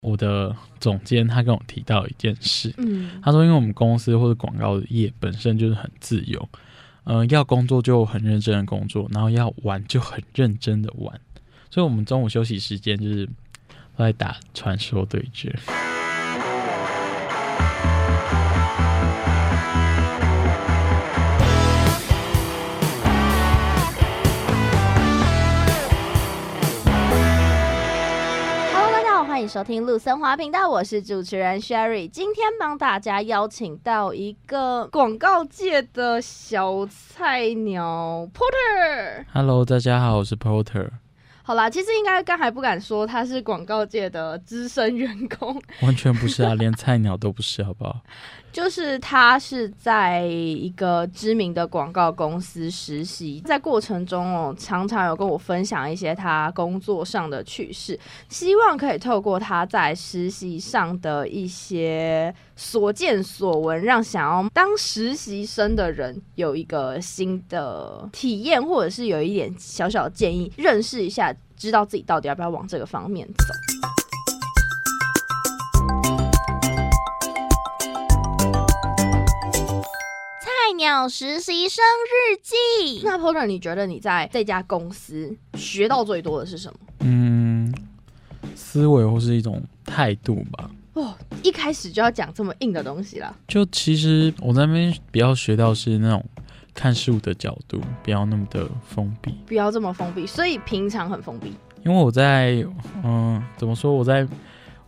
我的总监他跟我提到一件事，嗯，他说因为我们公司或者广告业本身就是很自由，嗯、呃，要工作就很认真的工作，然后要玩就很认真的玩，所以我们中午休息时间就是都在打传说对决。欢迎收听陆森华频道，我是主持人 Sherry。今天帮大家邀请到一个广告界的小菜鸟 Porter。Hello，大家好，我是 Porter。好啦，其实应该刚才不敢说他是广告界的资深员工，完全不是啊，连菜鸟都不是，好不好？就是他是在一个知名的广告公司实习，在过程中哦，常常有跟我分享一些他工作上的趣事，希望可以透过他在实习上的一些所见所闻，让想要当实习生的人有一个新的体验，或者是有一点小小的建议，认识一下，知道自己到底要不要往这个方面走。实习生日记。那 Porter，你觉得你在这家公司学到最多的是什么？嗯，思维或是一种态度吧。哦，一开始就要讲这么硬的东西啦。就其实我在那边比较学到是那种看事物的角度，不要那么的封闭，不要这么封闭。所以平常很封闭。因为我在嗯，怎么说？我在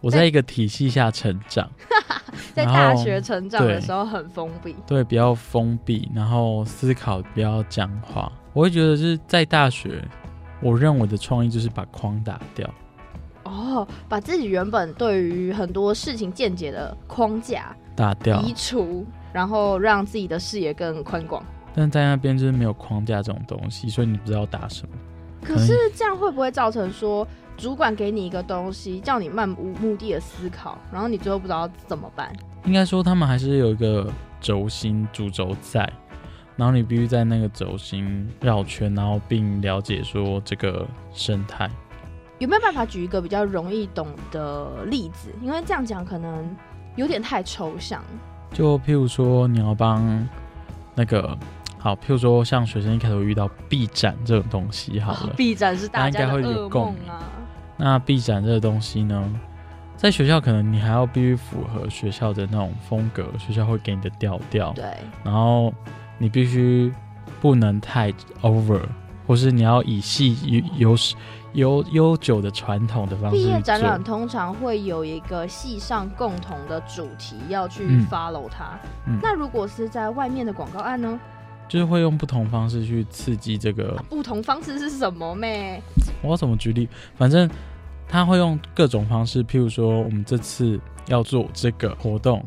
我在一个体系下成长，在大学成长的时候很封闭，对，比较封闭，然后思考比较僵化。我会觉得是在大学，我认为的创意就是把框打掉。哦，把自己原本对于很多事情见解的框架打掉、移除，然后让自己的视野更宽广。但在那边就是没有框架这种东西，所以你不知道打什么。可是这样会不会造成说，主管给你一个东西，叫你漫无目的的思考，然后你最后不知道怎么办？应该说他们还是有一个轴心主轴在，然后你必须在那个轴心绕圈，然后并了解说这个生态。有没有办法举一个比较容易懂的例子？因为这样讲可能有点太抽象。就譬如说，你要帮那个好，譬如说，像学生一开始会遇到 B 展这种东西，好了，B 展是大家的噩梦啊。应该会有共鸣。那 B 展这个东西呢，在学校可能你还要必须符合学校的那种风格，学校会给你的调调。对。然后你必须不能太 over，或是你要以系有有。有悠久的传统的方式。毕业展览通常会有一个系上共同的主题要去 follow 它。嗯。那如果是在外面的广告案呢？就是会用不同方式去刺激这个。啊，不同方式是什么咩？我要怎么举例？反正他会用各种方式，譬如说，我们这次要做这个活动。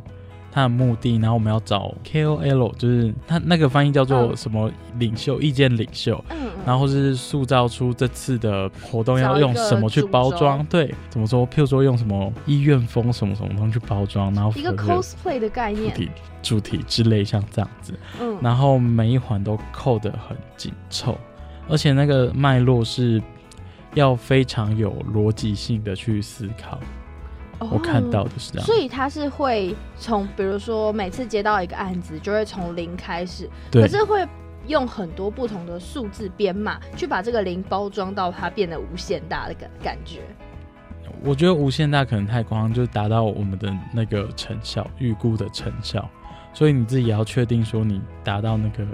他的目的，然后我们要找 KOL，就是他那个翻译叫做什么领袖、意见领袖，嗯，然后是塑造出这次的活动要用什么去包装，对，怎么说？譬如说用什么医院风什么什么东西去包装，然后一个 cosplay 的概念，主题主题之类像这样子，嗯，然后每一环都扣得很紧凑，而且那个脉络是要非常有逻辑性的去思考。我看到的是这样，所以他是会从，比如说每次接到一个案子，就会从零开始，可是会用很多不同的数字编码去把这个零包装到它变得无限大的感感觉。我觉得无限大可能太夸张，就达到我们的那个成效预估的成效，所以你自己也要确定说你达到那个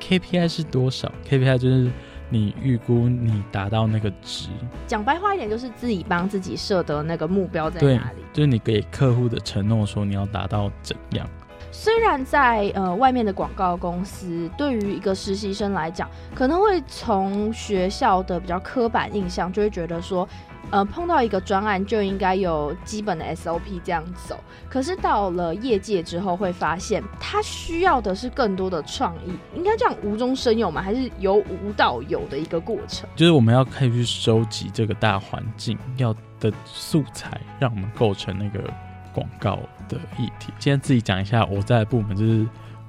KPI 是多少，KPI 就是。你预估你达到那个值，讲白话一点就是自己帮自己设的那个目标在哪里？就是你给客户的承诺说你要达到怎样。虽然在呃外面的广告公司，对于一个实习生来讲，可能会从学校的比较刻板印象，就会觉得说。呃，碰到一个专案就应该有基本的 SOP 这样走。可是到了业界之后，会发现他需要的是更多的创意。应该这样无中生有吗？还是由无到有的一个过程？就是我们要开始去收集这个大环境要的素材，让我们构成那个广告的议题。今天自己讲一下，我在部门就是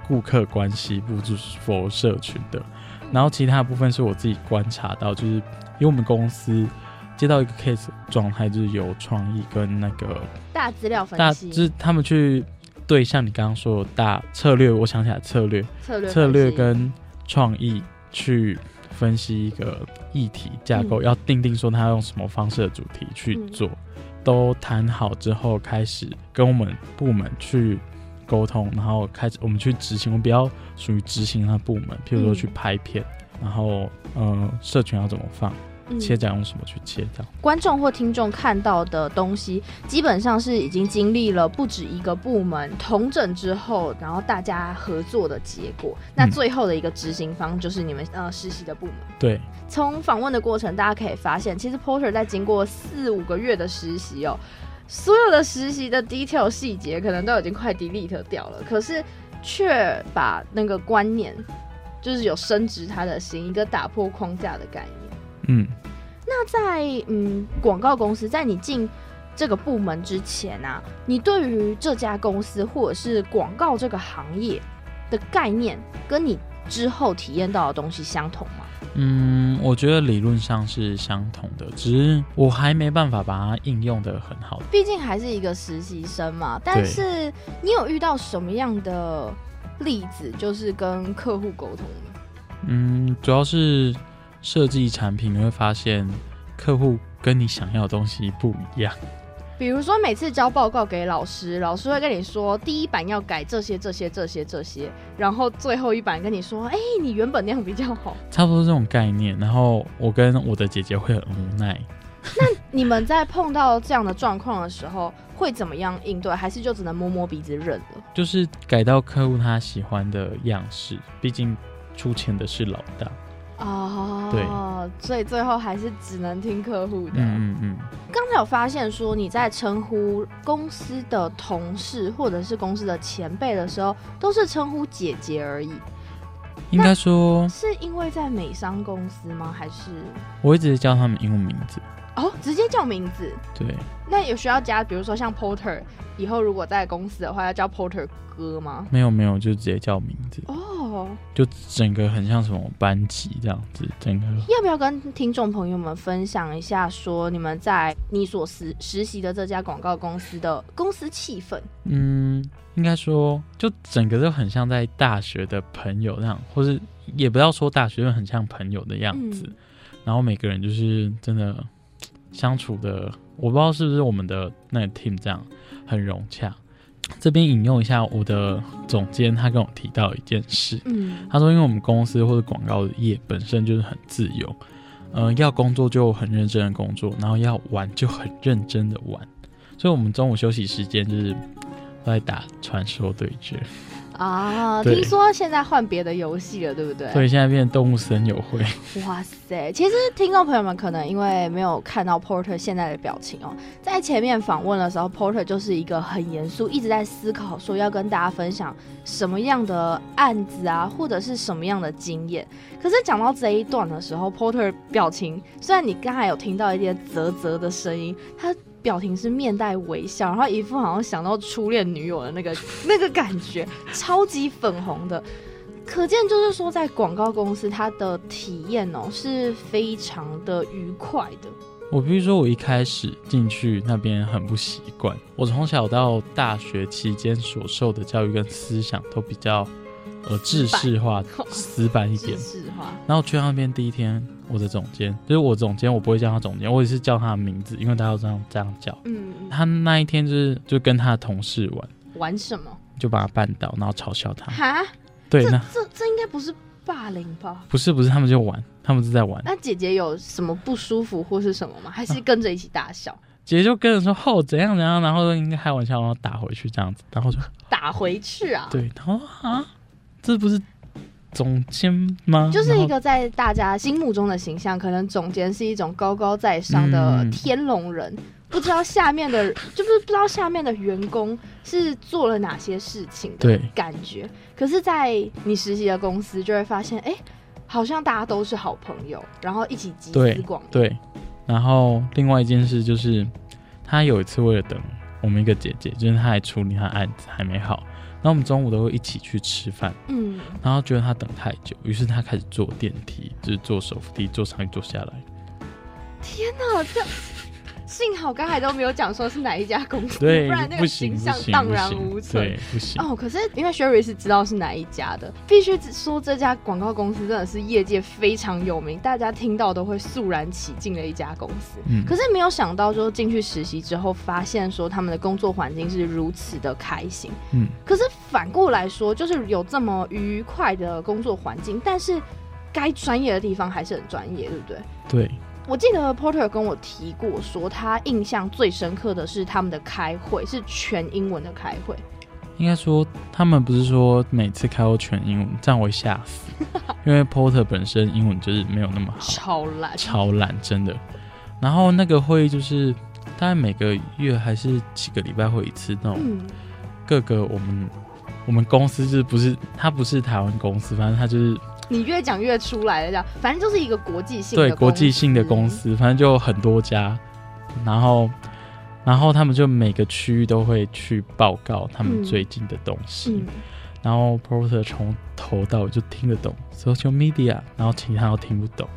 顾客关系部，就是 for 社群的。然后其他部分是我自己观察到，就是因为我们公司。接到一个 case 状态，就是有创意跟那个大资料分析，大就是他们去对像你刚刚说的大策略，我想起来策略策略策略跟创意去分析一个议题架构，嗯、要定定说他要用什么方式的主题去做，嗯、都谈好之后，开始跟我们部门去沟通，然后开始我们去执行，我们比较属于执行的部门，譬如说去拍片，嗯、然后呃，社群要怎么放。切掉用什么去切掉？观众或听众看到的东西，基本上是已经经历了不止一个部门同整之后，然后大家合作的结果。那最后的一个执行方就是你们呃实习的部门。对。从访问的过程，大家可以发现，其实 Porter 在经过四五个月的实习哦，所有的实习的 detail 细节可能都已经快 delete 掉了，可是却把那个观念，就是有升值他的心，一个打破框架的概念。嗯，那在嗯广告公司，在你进这个部门之前啊，你对于这家公司或者是广告这个行业的概念，跟你之后体验到的东西相同吗？嗯，我觉得理论上是相同的，只是我还没办法把它应用的很好。毕竟还是一个实习生嘛。但是你有遇到什么样的例子，就是跟客户沟通吗？嗯，主要是。设计产品，你会发现客户跟你想要的东西不一样。比如说，每次交报告给老师，老师会跟你说，第一版要改这些、这些、这些、这些，然后最后一版跟你说，哎、欸，你原本那样比较好。差不多这种概念。然后我跟我的姐姐会很无奈。那你们在碰到这样的状况的时候，会怎么样应对？还是就只能摸摸鼻子认了？就是改到客户他喜欢的样式，毕竟出钱的是老大。哦，对，所以最后还是只能听客户的。嗯嗯。刚才有发现说你在称呼公司的同事或者是公司的前辈的时候，都是称呼姐姐而已。应该说是因为在美商公司吗？还是我一直叫他们英文名字。哦，直接叫名字。对。那有需要加，比如说像 Porter，以后如果在公司的话，要叫 Porter 哥吗？没有没有，就直接叫名字。哦。就整个很像什么班级这样子，整个。要不要跟听众朋友们分享一下，说你们在你所实实习的这家广告公司的公司气氛？嗯，应该说，就整个就很像在大学的朋友那样，或是也不要说大学，就很像朋友的样子。嗯、然后每个人就是真的。相处的，我不知道是不是我们的那个 team 这样很融洽。这边引用一下我的总监，他跟我提到一件事，嗯，他说，因为我们公司或者广告业本身就是很自由，嗯、呃，要工作就很认真的工作，然后要玩就很认真的玩，所以我们中午休息时间就是都在打传说对决。啊，听说现在换别的游戏了，对不对？对，现在变动物森友会。哇塞！其实听众朋友们可能因为没有看到 Porter 现在的表情哦，在前面访问的时候，Porter 就是一个很严肃，一直在思考说要跟大家分享什么样的案子啊，或者是什么样的经验。可是讲到这一段的时候，Porter 表情虽然你刚才有听到一点啧啧的声音，他。表情是面带微笑，然后一副好像想到初恋女友的那个 那个感觉，超级粉红的，可见就是说在广告公司，他的体验哦是非常的愉快的。我比如说，我一开始进去那边很不习惯，我从小到大学期间所受的教育跟思想都比较。呃，制式化、死板一点。制式化。然后去那边第一天，我的总监就是我总监，我不会叫他总监，我也是叫他的名字，因为大家都这样这样叫。嗯。他那一天就是就跟他的同事玩。玩什么？就把他绊倒，然后嘲笑他。哈？对，这那这这应该不是霸凌吧？不是不是，他们就玩，他们是在玩。那姐姐有什么不舒服或是什么吗？还是跟着一起大笑？啊、姐姐就跟着说：“哦，怎样怎样？”然后应该开玩笑，然后打回去这样子，然后就打回去啊？对，然后啊。这不是总监吗？就是一个在大家心目中的形象，可能总监是一种高高在上的天龙人，嗯、不知道下面的，就是不知道下面的员工是做了哪些事情的感觉。可是，在你实习的公司，就会发现，哎，好像大家都是好朋友，然后一起集思广益。对，然后另外一件事就是，他有一次为了等我们一个姐姐，就是他还处理他案子还没好。然后我们中午都会一起去吃饭，嗯，然后觉得他等太久，于是他开始坐电梯，就是坐手扶梯，坐上去坐下来。天哪，这幸好刚才都没有讲说是哪一家公司，不然那个形象荡然无存。对，不行。哦，可是因为 Sherry 是知道是哪一家的，必须说这家广告公司真的是业界非常有名，大家听到都会肃然起敬的一家公司。嗯，可是没有想到，就进去实习之后，发现说他们的工作环境是如此的开心。嗯，可是反过来说，就是有这么愉快的工作环境，但是该专业的地方还是很专业，对不对？对。我记得 Porter 跟我提过，说他印象最深刻的是他们的开会是全英文的开会。应该说，他们不是说每次开会全英文，这样我会吓死。因为 Porter 本身英文就是没有那么好，超烂，超烂，真的。然后那个会议就是大概每个月还是几个礼拜会一次那种，各个我们、嗯、我们公司就是不是他不是台湾公司，反正他就是。你越讲越出来了，这样反正就是一个国际性的对国际性的公司，反正就很多家，然后然后他们就每个区域都会去报告他们最近的东西，嗯。嗯、然后 Porter 从头到尾就听得懂 social media，然后其他都听不懂，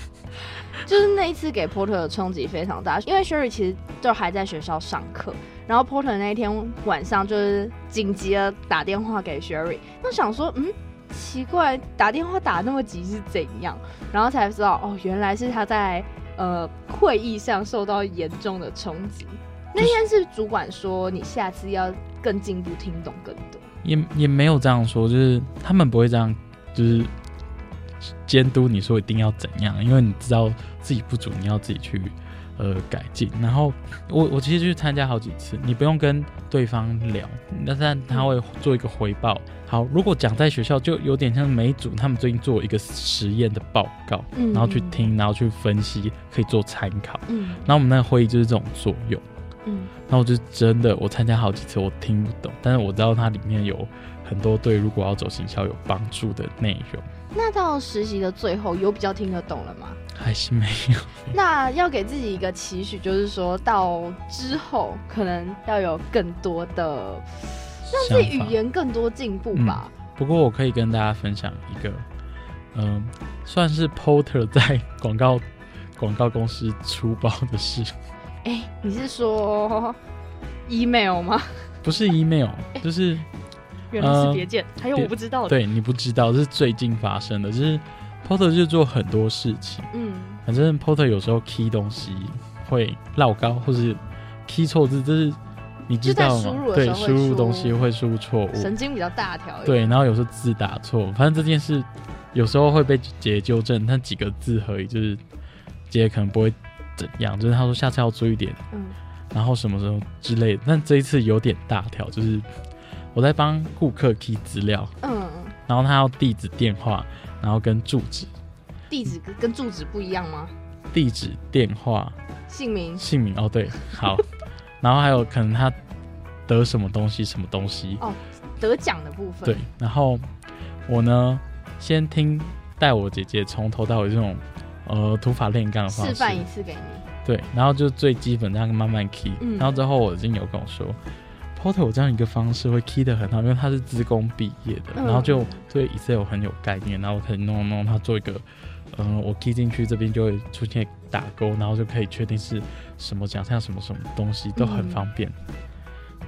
就是那一次给 Porter 的冲击非常大，因为 Sherry 其实就还在学校上课，然后 Porter 那一天晚上就是紧急的打电话给 Sherry，我想说嗯。奇怪，打电话打那么急是怎样？然后才知道哦，原来是他在呃会议上受到严重的冲击。那天是主管说你下次要更进步，听懂更多。也也没有这样说，就是他们不会这样，就是监督你说一定要怎样，因为你知道自己不足，你要自己去。呃，改进。然后我我其实去参加好几次，你不用跟对方聊，但是他会做一个回报。好，如果讲在学校，就有点像每组他们最近做一个实验的报告，嗯，然后去听，然后去分析，可以做参考。嗯，然后我们那个会议就是这种作用。嗯，然后我就真的我参加好几次，我听不懂，但是我知道它里面有很多对如果要走行销有帮助的内容。那到实习的最后，有比较听得懂了吗？还是没有。那要给自己一个期许，就是说到之后可能要有更多的，让自己语言更多进步吧、嗯。不过我可以跟大家分享一个，嗯、呃，算是 Porter 在广告广告公司出包的事。哎、欸，你是说 email 吗？不是 email，就是。原来是别件，呃、还有我不知道的。对，你不知道，这是最近发生的。就是 Porter 就做很多事情，嗯，反正 Porter 有时候 key 东西会绕高，或是 key 错字，就是你知道吗？对，输入东西会输入错误，神经比较大条。对，然后有时候字打错，反正这件事有时候会被姐纠正，但几个字而已，就是姐可能不会怎样，就是他说下次要注意点，嗯，然后什么时候之类的。但这一次有点大条，就是。我在帮顾客 key 资料，嗯，然后他要地址、电话，然后跟住址。地址跟住址不一样吗？地址、电话、姓名、姓名哦，对，好，然后还有可能他得什么东西、什么东西哦，得奖的部分。对，然后我呢，先听带我姐姐从头到尾这种呃土法炼钢的方式示范一次给你。对，然后就最基本这样慢慢 key，嗯，然后之后我已经有跟我说。Porter 有这样一个方式会 key 的很好，因为他是资工毕业的，嗯、然后就对 Excel 很有概念，然后可以弄弄他做一个，嗯，我 key 进去这边就会出现打勾，然后就可以确定是什么奖项什么什么东西都很方便。嗯、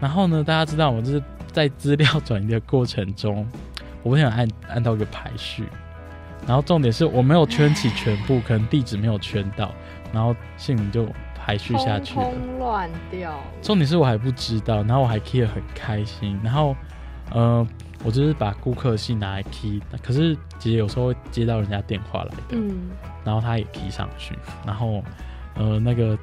然后呢，大家知道我就是在资料转移的过程中，我不想按按到一个排序，然后重点是我没有圈起全部，可能地址没有圈到，然后姓名就。排序下去了，乱掉。重点是我还不知道，然后我还 key 得很开心。然后，呃，我就是把顾客信拿来 key，可是姐姐有时候会接到人家电话来的，嗯，然后她也 key 上去。然后，呃，那个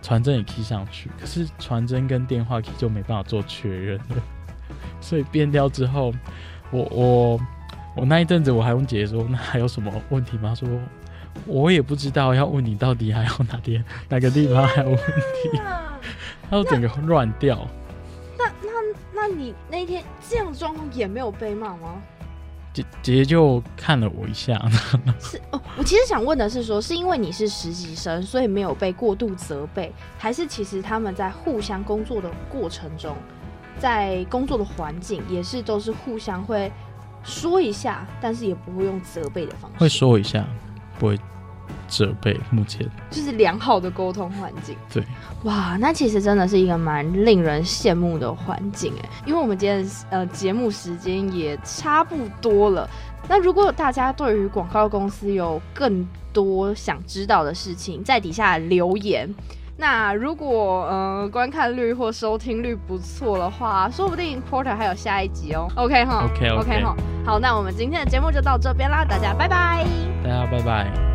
传真也 key 上去，可是传真跟电话 key 就没办法做确认了。所以变掉之后，我我我那一阵子我还问姐姐说，那还有什么问题吗？说。我也不知道要问你到底还有哪天哪个地方还有问题，他说整个乱掉。那那那你那天这样状况也没有被骂吗？姐姐姐就看了我一下。是哦，我其实想问的是说，是因为你是实习生，所以没有被过度责备，还是其实他们在互相工作的过程中，在工作的环境也是都是互相会说一下，但是也不会用责备的方式。会说一下。不会责备，目前就是良好的沟通环境。对，哇，那其实真的是一个蛮令人羡慕的环境哎，因为我们今天呃节目时间也差不多了。那如果大家对于广告公司有更多想知道的事情，在底下留言。那如果呃观看率或收听率不错的话，说不定 Porter 还有下一集哦。OK 哈，OK OK 哈，好，那我们今天的节目就到这边啦，大家拜拜，大家拜拜。